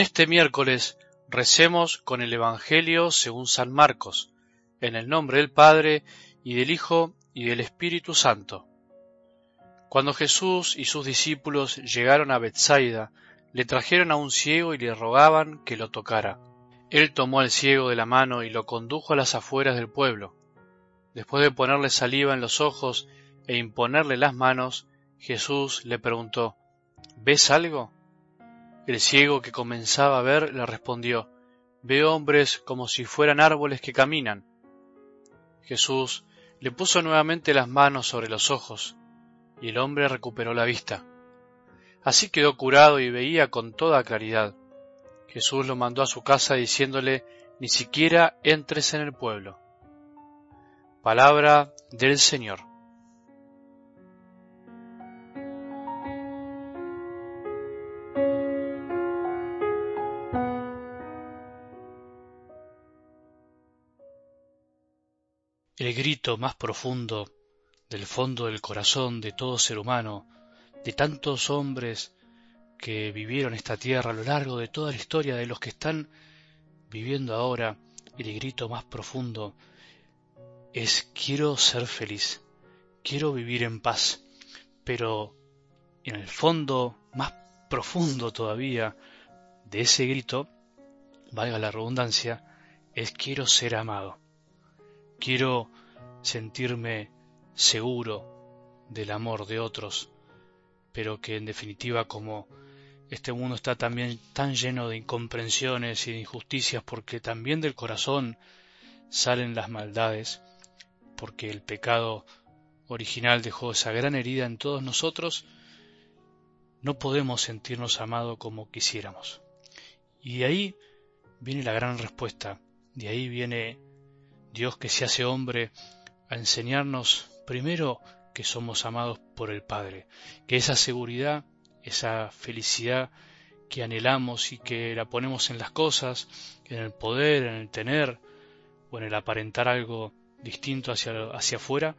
este miércoles recemos con el Evangelio según San Marcos, en el nombre del Padre y del Hijo y del Espíritu Santo. Cuando Jesús y sus discípulos llegaron a Bethsaida, le trajeron a un ciego y le rogaban que lo tocara. Él tomó al ciego de la mano y lo condujo a las afueras del pueblo. Después de ponerle saliva en los ojos e imponerle las manos, Jesús le preguntó, ¿Ves algo? El ciego que comenzaba a ver le respondió, Veo hombres como si fueran árboles que caminan. Jesús le puso nuevamente las manos sobre los ojos, y el hombre recuperó la vista. Así quedó curado y veía con toda claridad. Jesús lo mandó a su casa diciéndole, Ni siquiera entres en el pueblo. Palabra del Señor. El grito más profundo del fondo del corazón de todo ser humano, de tantos hombres que vivieron esta tierra a lo largo de toda la historia, de los que están viviendo ahora, el grito más profundo es quiero ser feliz, quiero vivir en paz, pero en el fondo más profundo todavía de ese grito, valga la redundancia, es quiero ser amado. Quiero sentirme seguro del amor de otros, pero que en definitiva como este mundo está también tan lleno de incomprensiones y de injusticias porque también del corazón salen las maldades, porque el pecado original dejó esa gran herida en todos nosotros, no podemos sentirnos amados como quisiéramos. Y de ahí viene la gran respuesta, de ahí viene Dios que se hace hombre a enseñarnos primero que somos amados por el Padre, que esa seguridad, esa felicidad que anhelamos y que la ponemos en las cosas, en el poder, en el tener o en el aparentar algo distinto hacia, hacia afuera,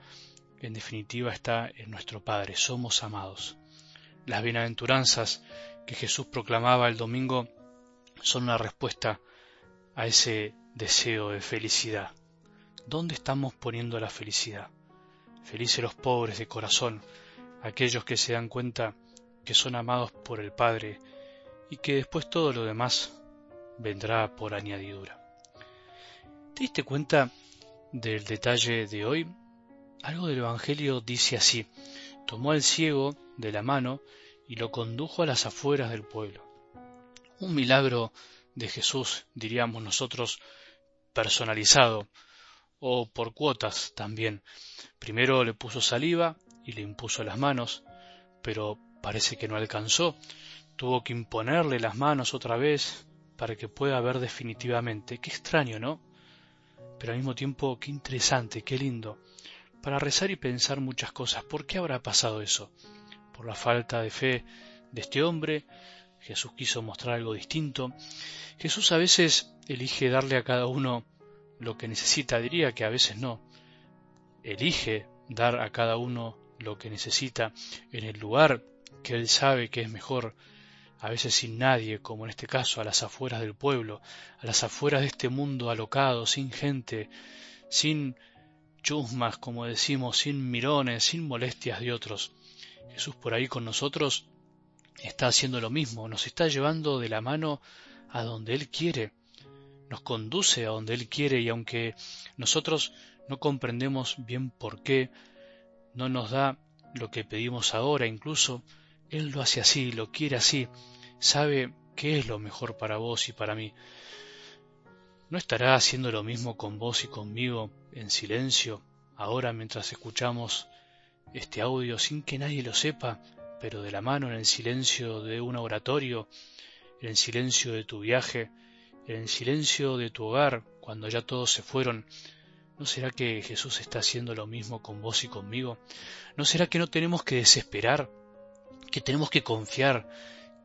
en definitiva está en nuestro Padre, somos amados. Las bienaventuranzas que Jesús proclamaba el domingo son una respuesta a ese deseo de felicidad. ¿Dónde estamos poniendo la felicidad? Felices los pobres de corazón, aquellos que se dan cuenta que son amados por el Padre y que después todo lo demás vendrá por añadidura. ¿Te diste cuenta del detalle de hoy? Algo del Evangelio dice así, tomó al ciego de la mano y lo condujo a las afueras del pueblo. Un milagro de Jesús, diríamos nosotros, personalizado, o por cuotas también. Primero le puso saliva y le impuso las manos, pero parece que no alcanzó. Tuvo que imponerle las manos otra vez para que pueda ver definitivamente. Qué extraño, ¿no? Pero al mismo tiempo, qué interesante, qué lindo. Para rezar y pensar muchas cosas. ¿Por qué habrá pasado eso? Por la falta de fe de este hombre. Jesús quiso mostrar algo distinto. Jesús a veces elige darle a cada uno lo que necesita, diría que a veces no. Elige dar a cada uno lo que necesita en el lugar que él sabe que es mejor, a veces sin nadie, como en este caso a las afueras del pueblo, a las afueras de este mundo alocado, sin gente, sin chusmas, como decimos, sin mirones, sin molestias de otros. Jesús por ahí con nosotros está haciendo lo mismo, nos está llevando de la mano a donde Él quiere, nos conduce a donde Él quiere y aunque nosotros no comprendemos bien por qué, no nos da lo que pedimos ahora, incluso Él lo hace así, lo quiere así, sabe qué es lo mejor para vos y para mí. ¿No estará haciendo lo mismo con vos y conmigo en silencio, ahora mientras escuchamos este audio sin que nadie lo sepa, pero de la mano en el silencio de un oratorio, en el silencio de tu viaje, en el silencio de tu hogar, cuando ya todos se fueron, ¿no será que Jesús está haciendo lo mismo con vos y conmigo? ¿No será que no tenemos que desesperar, que tenemos que confiar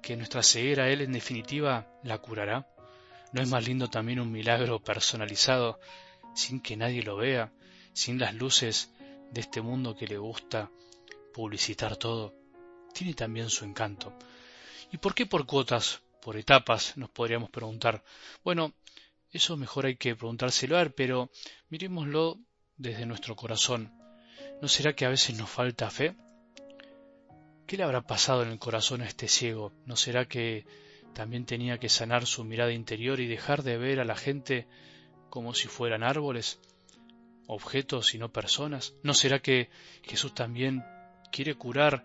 que nuestra ceguera Él en definitiva la curará? ¿No es más lindo también un milagro personalizado, sin que nadie lo vea, sin las luces de este mundo que le gusta publicitar todo? Tiene también su encanto. ¿Y por qué por cuotas? Por etapas, nos podríamos preguntar. Bueno, eso mejor hay que preguntárselo a él, pero mirémoslo desde nuestro corazón. ¿No será que a veces nos falta fe? ¿Qué le habrá pasado en el corazón a este ciego? ¿No será que también tenía que sanar su mirada interior y dejar de ver a la gente como si fueran árboles, objetos y no personas? ¿No será que Jesús también quiere curar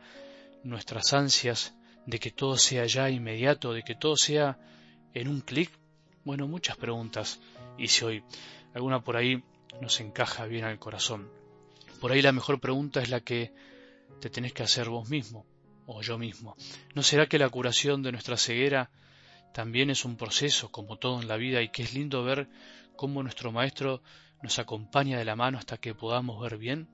nuestras ansias de que todo sea ya inmediato, de que todo sea en un clic? Bueno, muchas preguntas. Si hoy alguna por ahí nos encaja bien al corazón. Por ahí la mejor pregunta es la que te tenés que hacer vos mismo o yo mismo. ¿No será que la curación de nuestra ceguera también es un proceso, como todo en la vida, y que es lindo ver cómo nuestro Maestro nos acompaña de la mano hasta que podamos ver bien?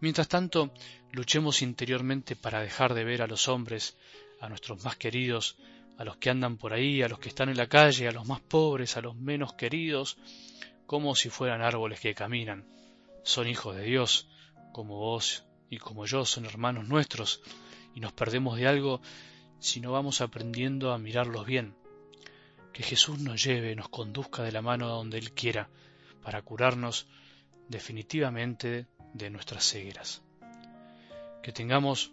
Mientras tanto, luchemos interiormente para dejar de ver a los hombres, a nuestros más queridos, a los que andan por ahí, a los que están en la calle, a los más pobres, a los menos queridos, como si fueran árboles que caminan. Son hijos de Dios, como vos y como yo, son hermanos nuestros, y nos perdemos de algo si no vamos aprendiendo a mirarlos bien. Que Jesús nos lleve, nos conduzca de la mano a donde Él quiera, para curarnos definitivamente de nuestras cegueras. Que tengamos